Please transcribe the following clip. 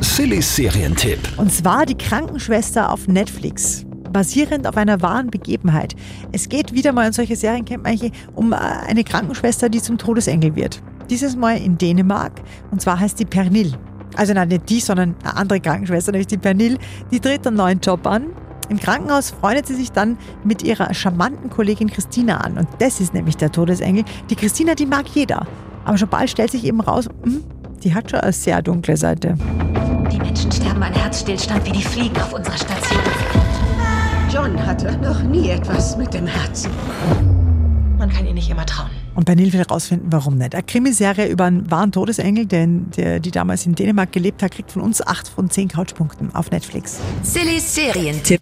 Silly Serientipp. Und zwar die Krankenschwester auf Netflix. Basierend auf einer wahren Begebenheit. Es geht wieder mal in solche Serien, kennt man eigentlich, um äh, eine Krankenschwester, die zum Todesengel wird. Dieses Mal in Dänemark. Und zwar heißt die Pernil. Also nein, nicht die, sondern eine andere Krankenschwester, nämlich die Pernil. Die tritt einen neuen Job an. Im Krankenhaus freundet sie sich dann mit ihrer charmanten Kollegin Christina an. Und das ist nämlich der Todesengel. Die Christina, die mag jeder. Aber schon bald stellt sich eben raus, hm, die hat schon eine sehr dunkle Seite. An Herzstillstand wie die Fliegen auf unserer Station. John hatte noch nie etwas mit dem Herzen. Man kann ihr nicht immer trauen. Und Bernil will herausfinden, warum nicht. Eine Krimiserie über einen wahren Todesengel, den, der, die damals in Dänemark gelebt hat, kriegt von uns 8 von 10 Couchpunkten auf Netflix. Silly Serientipp.